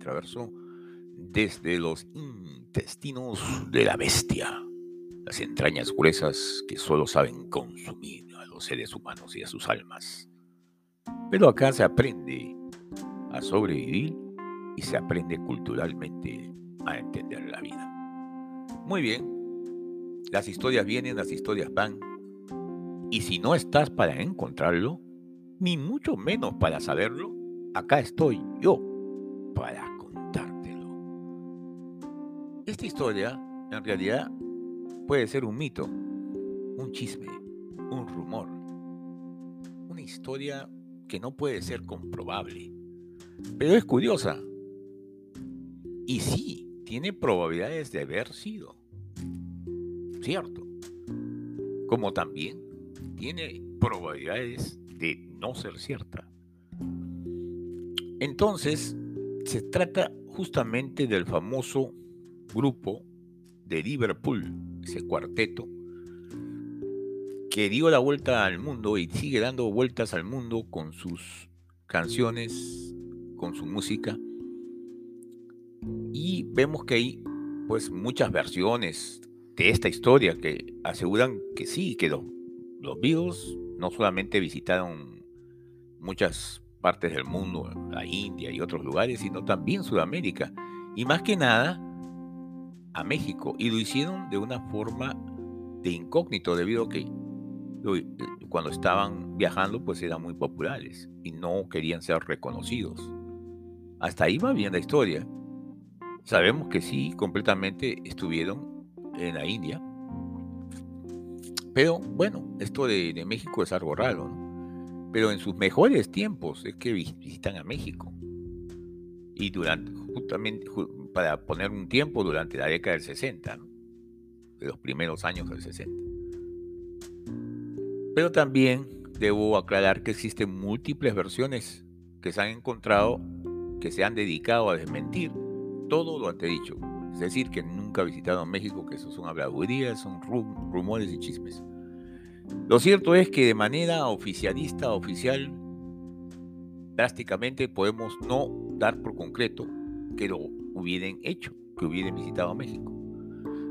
Traverso desde los intestinos de la bestia, las entrañas gruesas que solo saben consumir a los seres humanos y a sus almas. Pero acá se aprende a sobrevivir y se aprende culturalmente a entender la vida. Muy bien, las historias vienen, las historias van. Y si no estás para encontrarlo, ni mucho menos para saberlo, acá estoy yo para. Esta historia, en realidad, puede ser un mito, un chisme, un rumor, una historia que no puede ser comprobable, pero es curiosa. Y sí, tiene probabilidades de haber sido cierto, como también tiene probabilidades de no ser cierta. Entonces, se trata justamente del famoso grupo de Liverpool, ese cuarteto, que dio la vuelta al mundo y sigue dando vueltas al mundo con sus canciones, con su música. Y vemos que hay pues muchas versiones de esta historia que aseguran que sí, que los, los Beatles no solamente visitaron muchas partes del mundo, la India y otros lugares, sino también Sudamérica. Y más que nada a México. Y lo hicieron de una forma de incógnito, debido a que cuando estaban viajando, pues eran muy populares y no querían ser reconocidos. Hasta ahí va bien la historia. Sabemos que sí, completamente estuvieron en la India. Pero bueno, esto de, México es algo raro, ¿no? Pero en sus mejores tiempos es que visitan a México. Y durante, justamente, para poner un tiempo, durante la década del 60, de los primeros años del 60. Pero también debo aclarar que existen múltiples versiones que se han encontrado que se han dedicado a desmentir todo lo dicho es decir, que nunca visitaron México, que eso son habladurías, son rumores y chismes. Lo cierto es que de manera oficialista, oficial, drásticamente podemos no dar por concreto que lo hubieran hecho, que hubieran visitado México.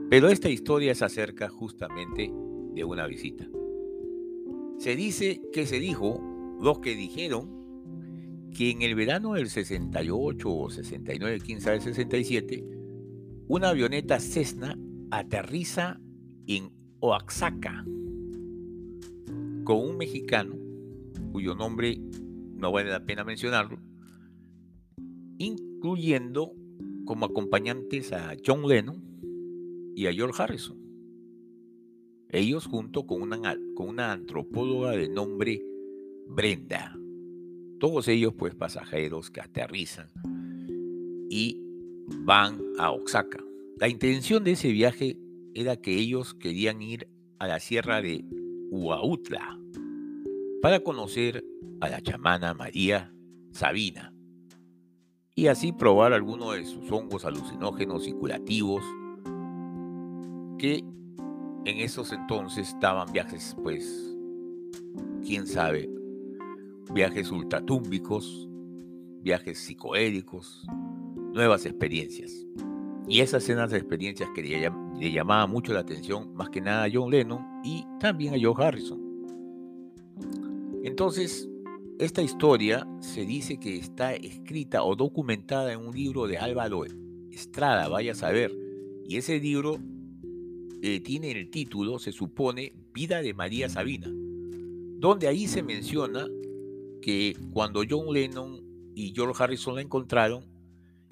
Pero esta historia se acerca justamente de una visita. Se dice que se dijo, los que dijeron, que en el verano del 68 o 69, quién sabe, 67, una avioneta Cessna aterriza en Oaxaca con un mexicano cuyo nombre no vale la pena mencionarlo, incluyendo como acompañantes a John Lennon y a George Harrison. Ellos junto con una, con una antropóloga de nombre Brenda. Todos ellos pues pasajeros que aterrizan y van a Oaxaca. La intención de ese viaje era que ellos querían ir a la sierra de Huautla para conocer a la chamana María Sabina y así probar algunos de sus hongos alucinógenos y curativos que en esos entonces estaban viajes, pues, quién sabe, viajes ultratúmbicos, viajes psicoédicos, nuevas experiencias. Y esas escenas de experiencias que le, llamaba mucho la atención, más que nada a John Lennon y también a Joe Harrison. Entonces, esta historia se dice que está escrita o documentada en un libro de Álvaro Estrada, vaya a saber. Y ese libro eh, tiene el título, se supone, Vida de María Sabina, donde ahí se menciona que cuando John Lennon y George Harrison la encontraron,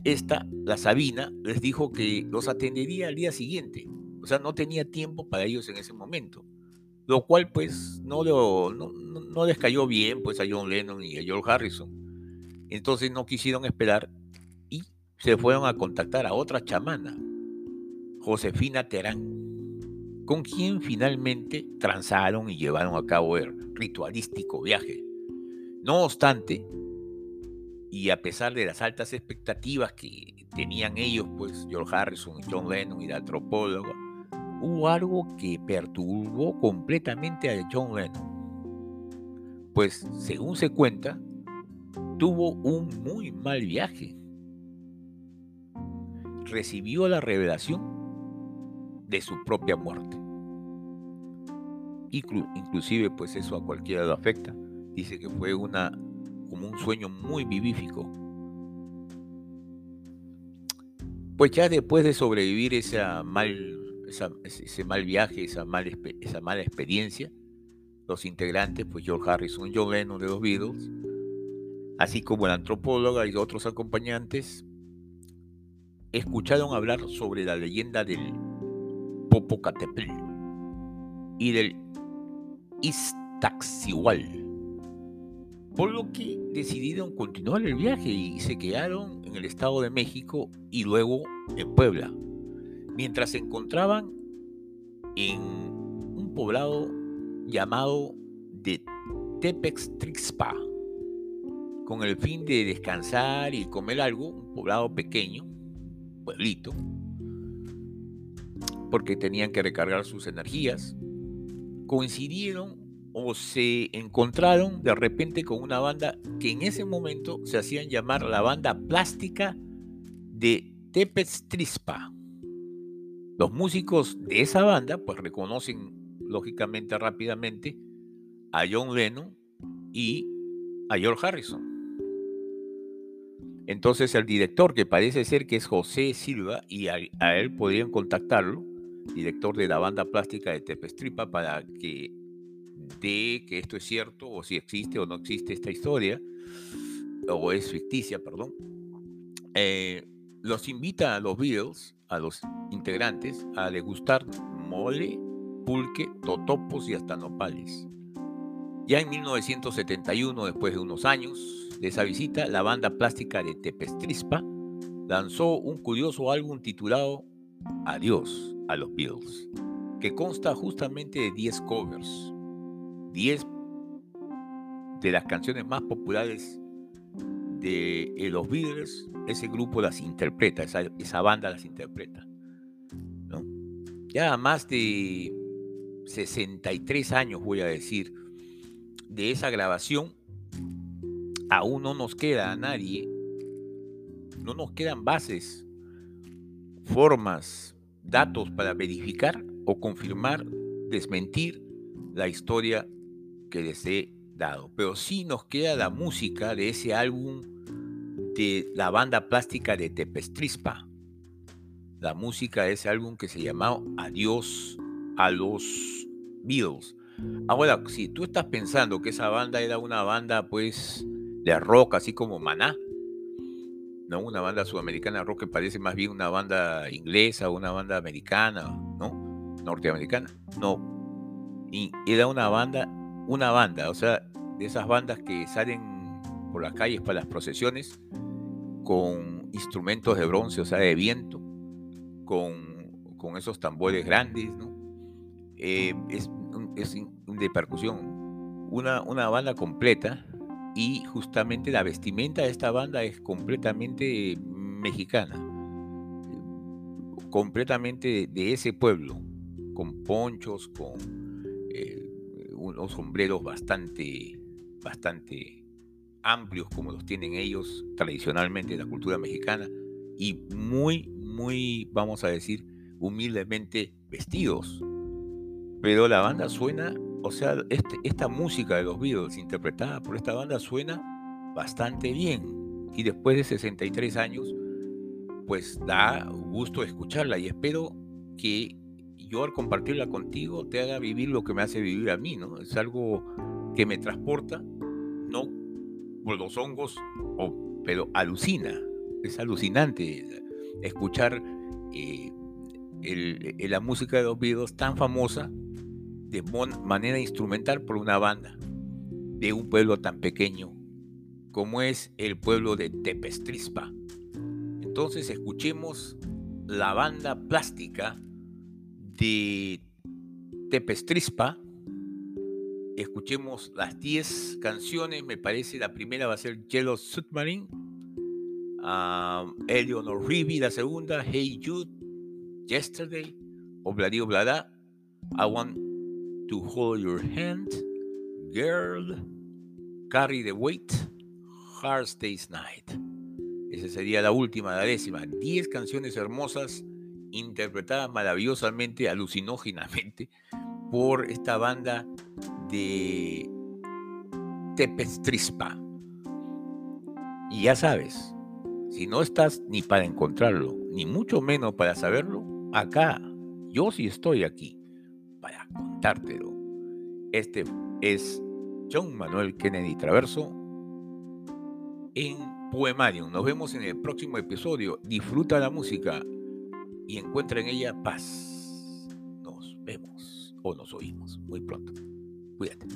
esta, la Sabina, les dijo que los atendería al día siguiente. O sea, no tenía tiempo para ellos en ese momento. Lo cual, pues, no, lo, no, les cayó bien pues, a John Lennon y a George Harrison. Entonces no quisieron esperar y se fueron a contactar a otra chamana, Josefina Terán, con quien finalmente transaron y llevaron a cabo el ritualístico viaje. No obstante, y a pesar de las altas expectativas que tenían ellos, pues George Harrison y John Lennon y el antropólogo, hubo algo que perturbó completamente a John Lennon. Pues, según se cuenta, tuvo un muy mal viaje. Recibió la revelación de su propia muerte. inclusive, pues eso a cualquiera lo afecta. Dice que fue una como un sueño muy vivífico. Pues ya después de sobrevivir esa mal, ese mal viaje, esa, mal, esa mala experiencia, los integrantes, pues George Harrison, John Lennon de los Beatles, así como la antropóloga y otros acompañantes, escucharon hablar sobre la leyenda del Popocatépetl y del Iztaccíhuatl por lo que decidieron continuar el viaje y se quedaron en el Estado de México y luego en Puebla, mientras se encontraban en un poblado llamado de Tepextrixpa, con el fin de descansar y comer algo, un poblado pequeño, pueblito, porque tenían que recargar sus energías, coincidieron o se encontraron de repente con una banda que en ese momento se hacían llamar la banda plástica de Tepestrispa. Los músicos de esa banda pues reconocen lógicamente rápidamente a John Lennon y a George Harrison. Entonces el director, que parece ser que es José Silva, y a, él podrían contactarlo, director de la banda plástica de Tepestripa, para que de que esto es cierto o si existe o no existe esta historia, o es ficticia, perdón, eh, los invita a los Beatles, a los integrantes, a degustar mole, pulque, totopos y hasta nopales. Ya en 1971, después de unos años de esa visita, la banda plástica de Tepestrispa lanzó un curioso álbum titulado Adiós a los Beatles, que consta justamente de 10 covers, 10 de las canciones más populares eh, los Beatles, ese grupo las interpreta, esa, banda las interpreta. Ya más de 63 años, voy a decir, de esa grabación, aún no nos queda a nadie, no nos quedan bases, formas, datos para verificar o confirmar, desmentir la historia que les he dado. Pero sí nos queda la música de ese álbum de la banda plástica de Tepestrispa. La música de ese álbum que se llamaba Adiós a los Beatles. Ahora, si tú estás pensando que esa banda era una banda pues de rock, así como Maná, no una banda sudamericana rock que parece más bien una banda inglesa o una banda americana, ¿no? Norteamericana. No. Era una banda una banda, o sea, de esas bandas que salen por las calles para las procesiones con instrumentos de bronce, o sea, de viento, con, esos tambores grandes. Eh, es, es, de percusión, una, una banda completa y justamente la vestimenta de esta banda es completamente mexicana, completamente de ese pueblo, con ponchos, con eh, unos sombreros bastante, bastante amplios como los tienen ellos tradicionalmente en la cultura mexicana y muy, muy, vamos a decir, humildemente vestidos. Pero la banda suena, o sea, este, esta música de los Beatles interpretada por esta banda suena bastante bien. Y después de 63 años, pues da gusto escucharla y espero que yo al compartirla contigo te haga vivir lo que me hace vivir a mí, ¿no? Es algo que me transporta, no por los hongos, pero alucina, es alucinante escuchar eh, la música de los Beatles tan famosa de manera instrumental por una banda de un pueblo tan pequeño como es el pueblo de Tepestrispa. Entonces escuchemos la banda plástica de Tepestrispa. Escuchemos las 10 canciones. Me parece la primera va a ser Yellow Submarine. Um, Eleanor Rigby, la segunda, Hey Jude, Yesterday, Obladi Oblada, I want to hold your hand, girl, carry the weight, hard stays night. Esa sería la última, la décima. Diez canciones hermosas interpretadas maravillosamente, alucinógenamente, por esta banda de Tepestrispa. Y ya sabes, si no estás ni para encontrarlo, ni mucho menos para saberlo, acá, yo sí estoy aquí para contártelo. Este es John Manuel Kennedy Traverso en Poemarium. Nos vemos en el próximo episodio. Disfruta la música y encuentra en ella paz. Nos oímos muy pronto. Cuídate.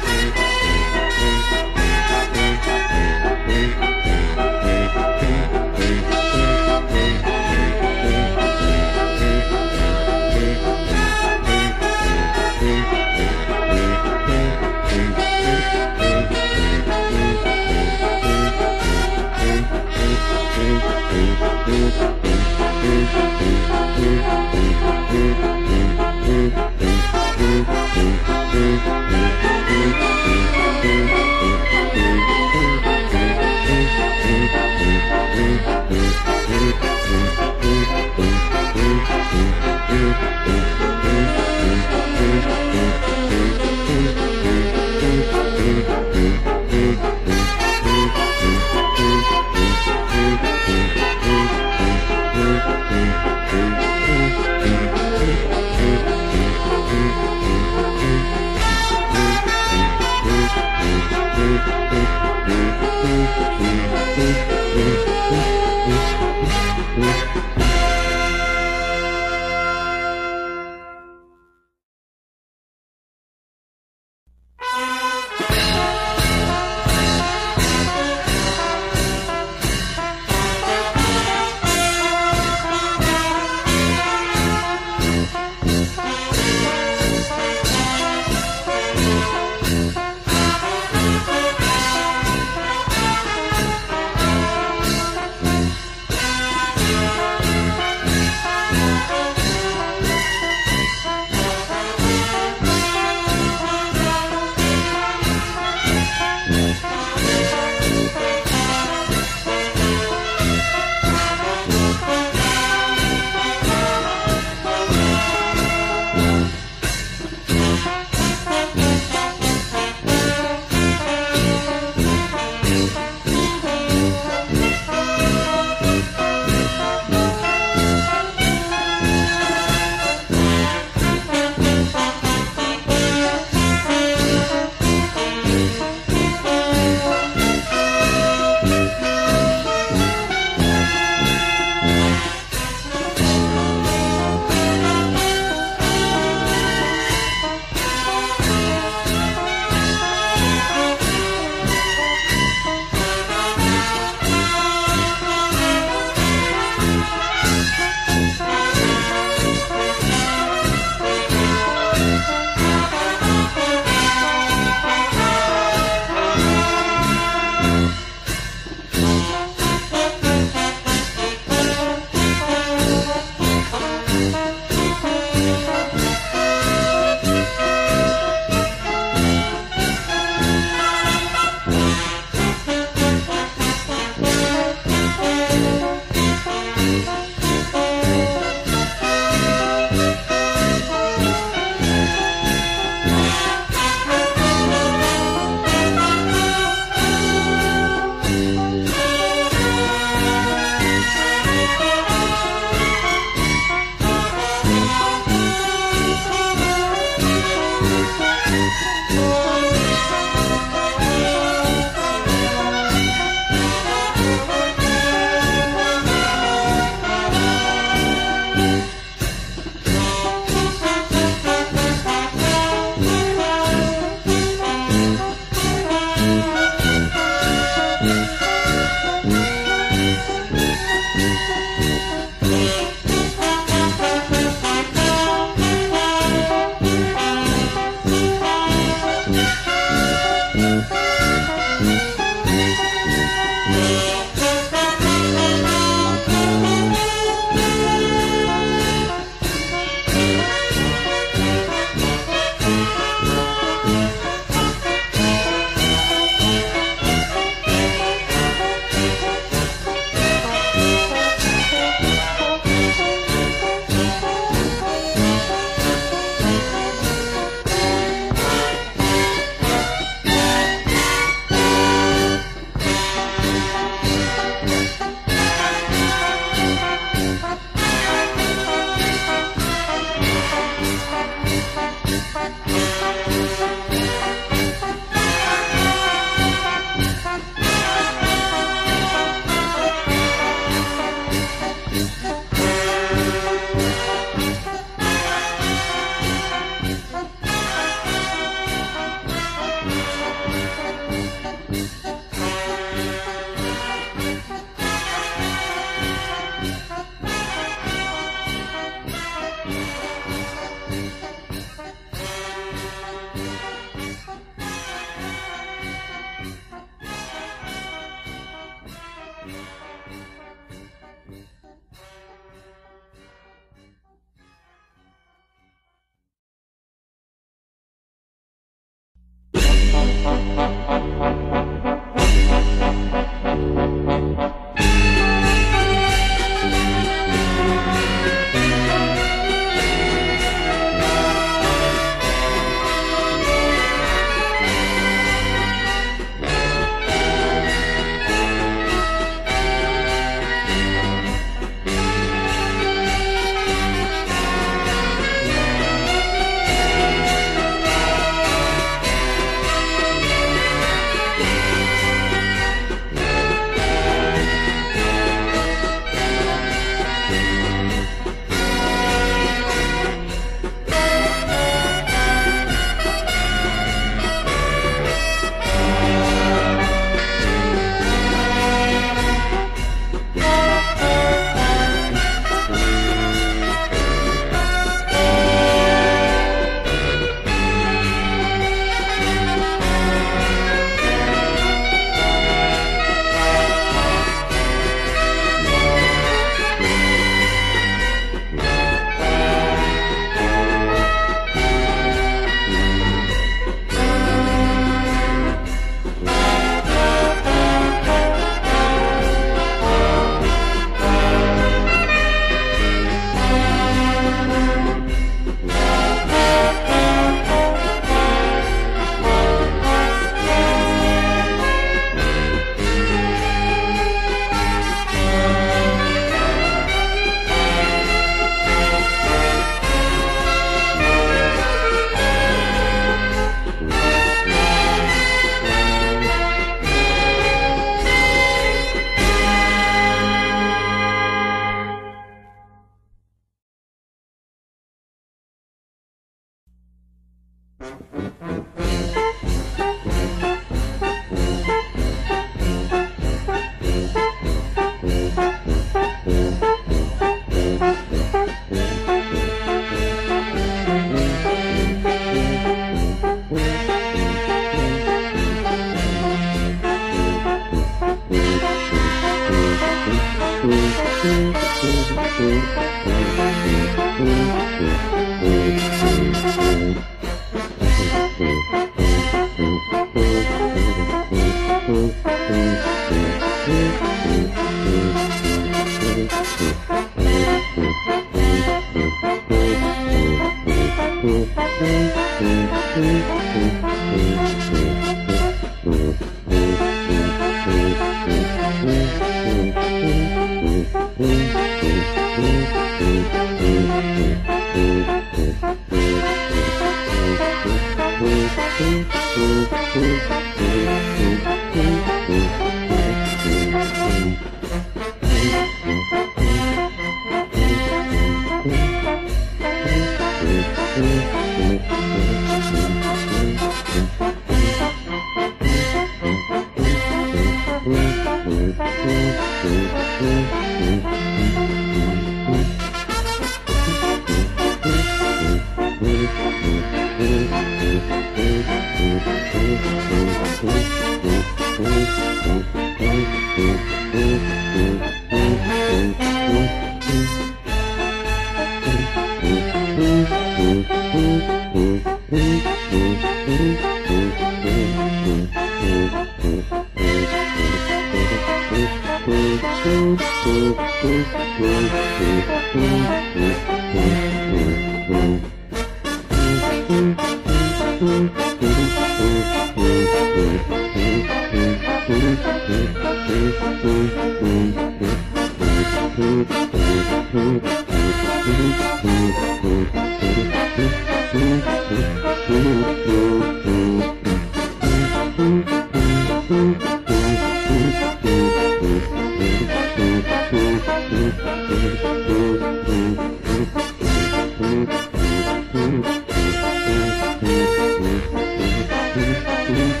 Thank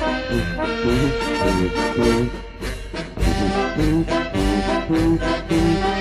you.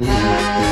Música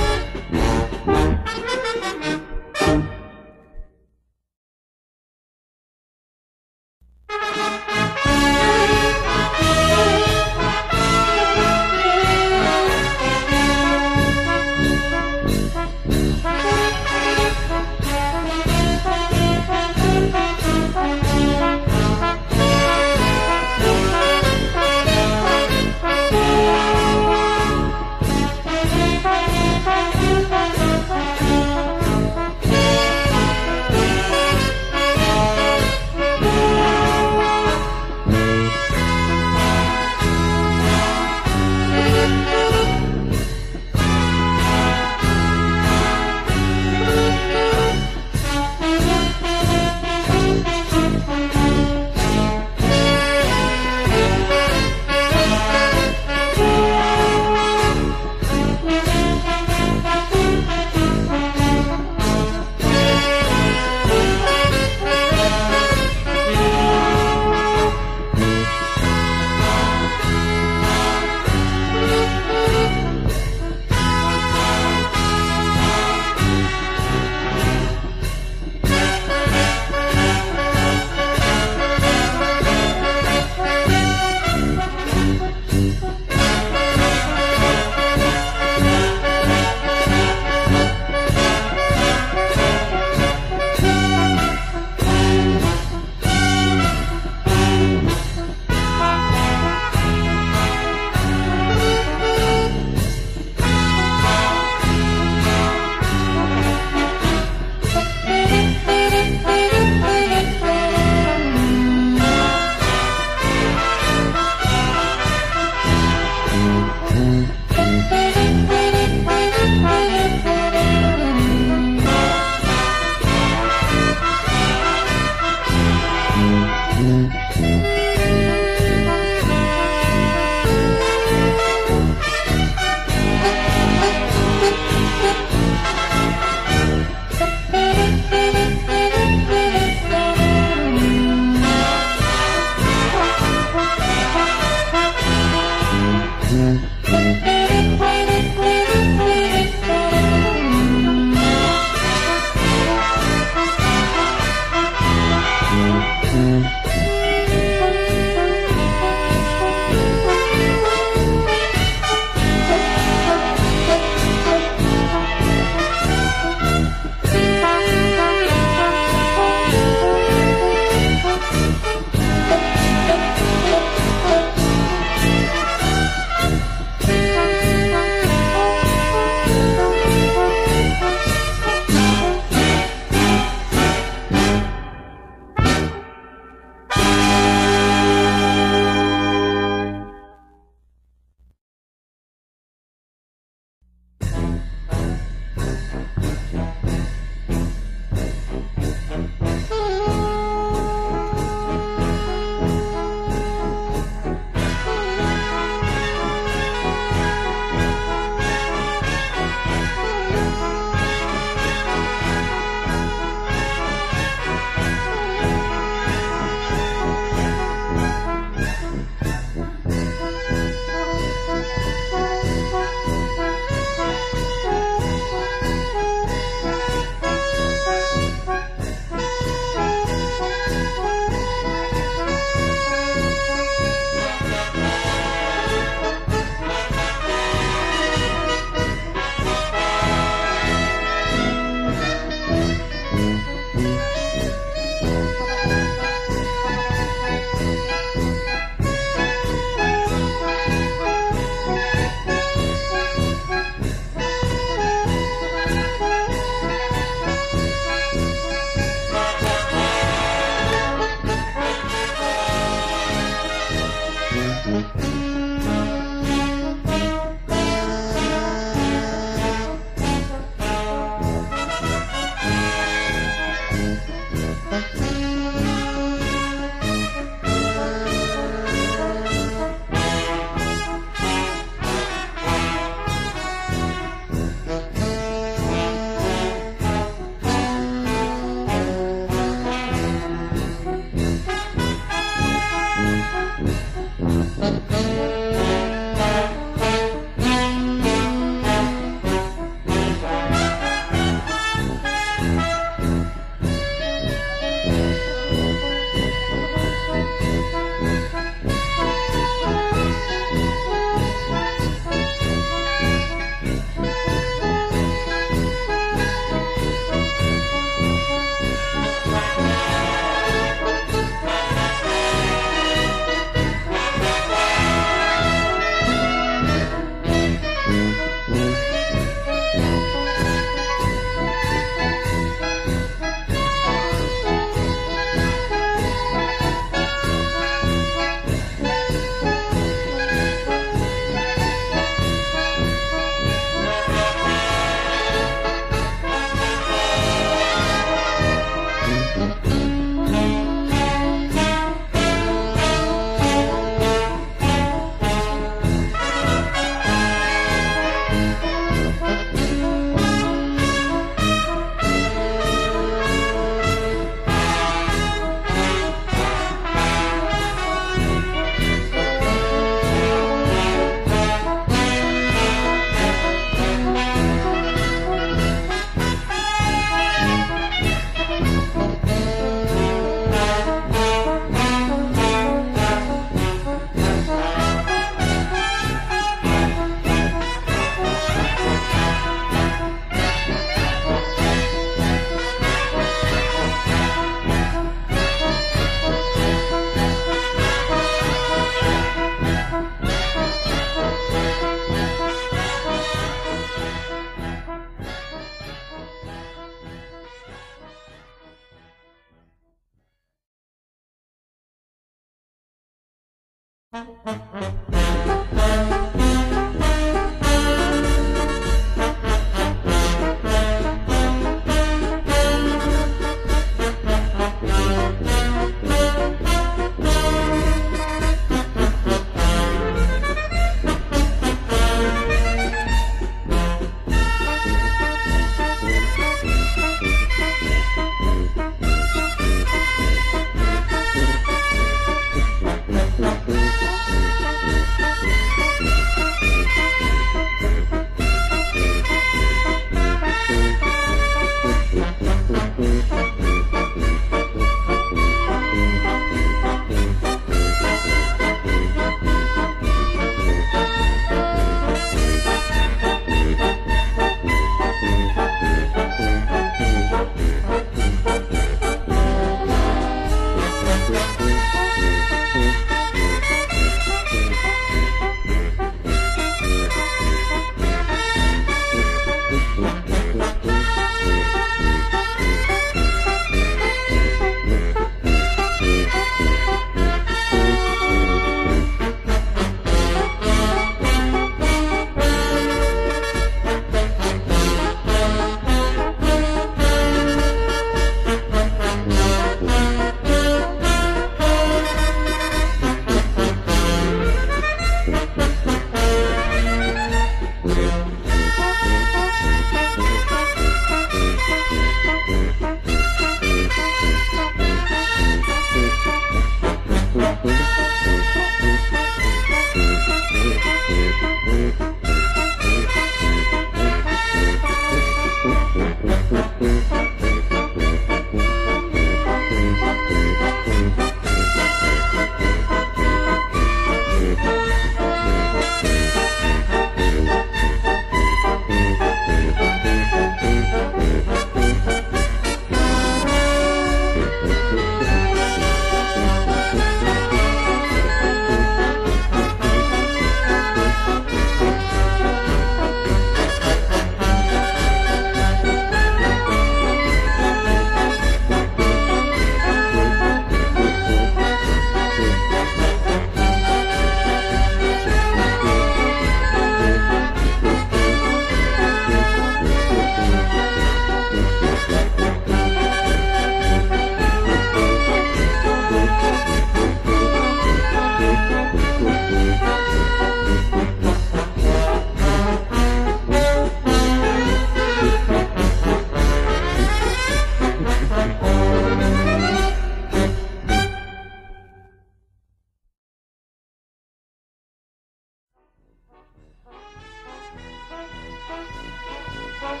Thank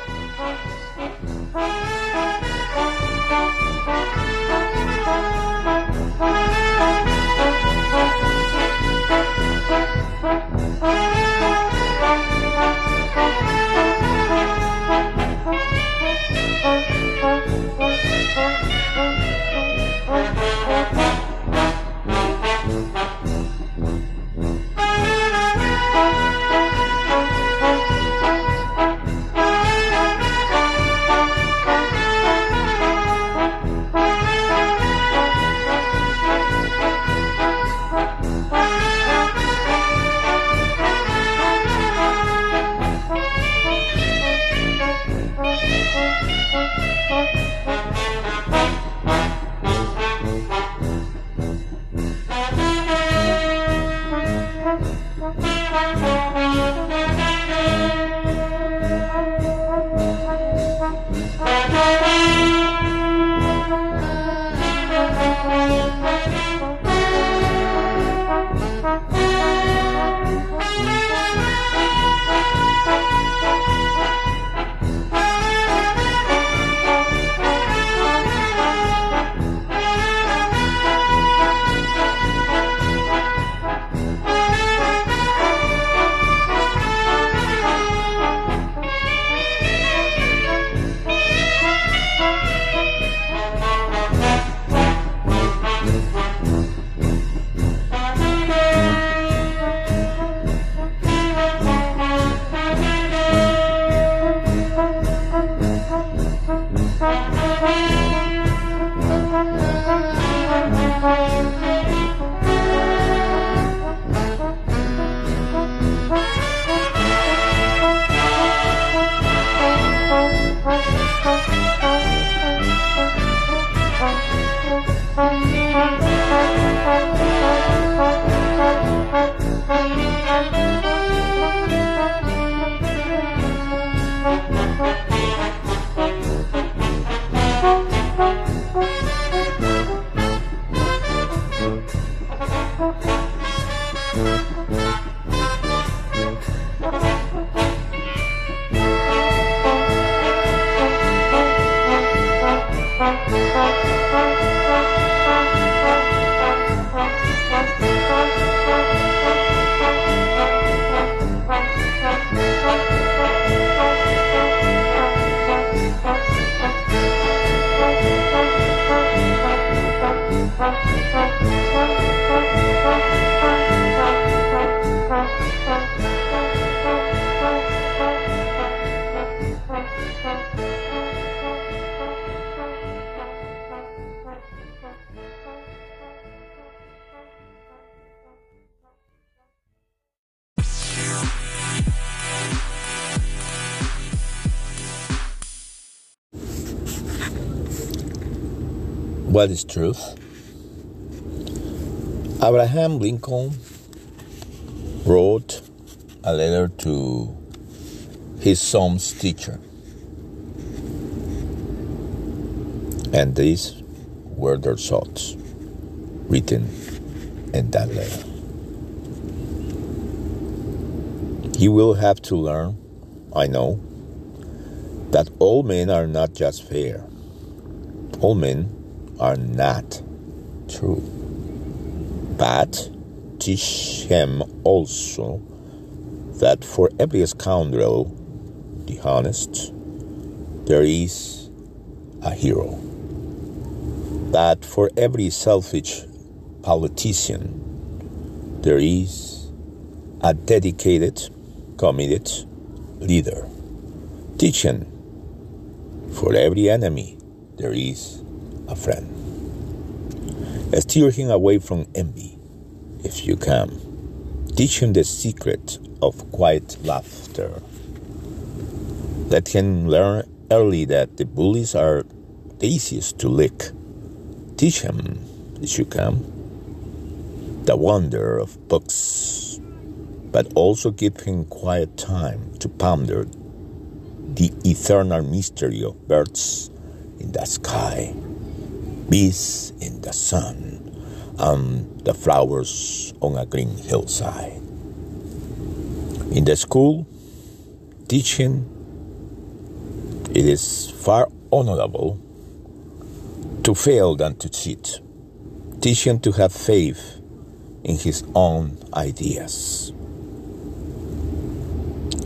you. What is truth? Abraham Lincoln wrote a letter to his son's teacher. And these were their thoughts written in that letter. He will have to learn, I know, that all men are not just fair. All men are not true. But teach him also that for every scoundrel, the honest, there is a hero. That for every selfish politician, there is a dedicated, committed leader. Teach him for every enemy, there is a friend. Steer him away from envy if you can. Teach him the secret of quiet laughter. Let him learn early that the bullies are the easiest to lick. Teach him, if you can, the wonder of books, but also give him quiet time to ponder the eternal mystery of birds in the sky bees in the sun, and the flowers on a green hillside. In the school, teaching, it is far honorable to fail than to cheat. Teaching to have faith in his own ideas.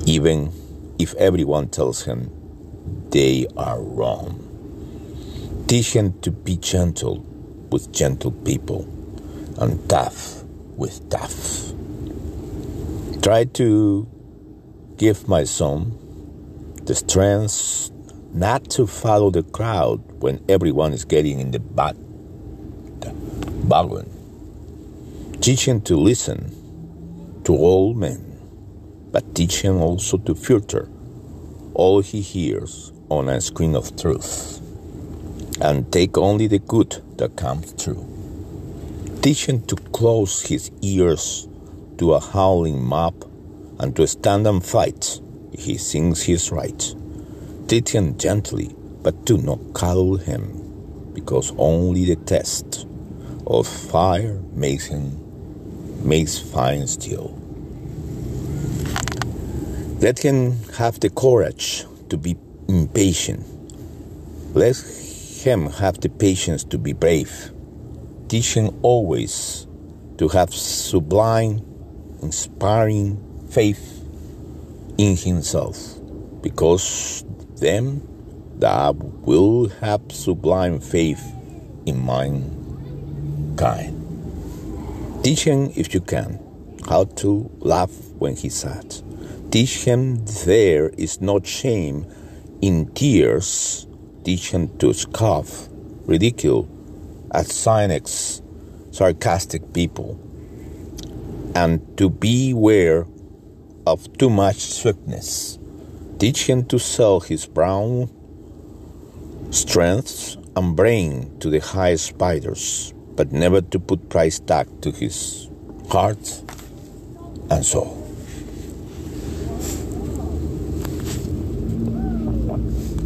Even if everyone tells him they are wrong. Teach him to be gentle with gentle people and tough with tough. Try to give my son the strength not to follow the crowd when everyone is getting in the the wagon. Teach him to listen to all men, but teach him also to filter all he hears on a screen of truth and take only the good that comes through. Teach him to close his ears to a howling mob and to stand and fight if he thinks he is right. Teach him gently, but do not coddle him, because only the test of fire makes him makes fine steel. Let him have the courage to be impatient. Let him have the patience to be brave. Teach him always to have sublime, inspiring faith in himself, because then thou will have sublime faith in mankind. Teach him, if you can, how to laugh when he's sad. Teach him there is no shame in tears teach him to scoff, ridicule at cynics, sarcastic people, and to beware of too much swiftness. Teach him to sell his brown strengths and brain to the highest spiders, but never to put price tag to his heart and soul.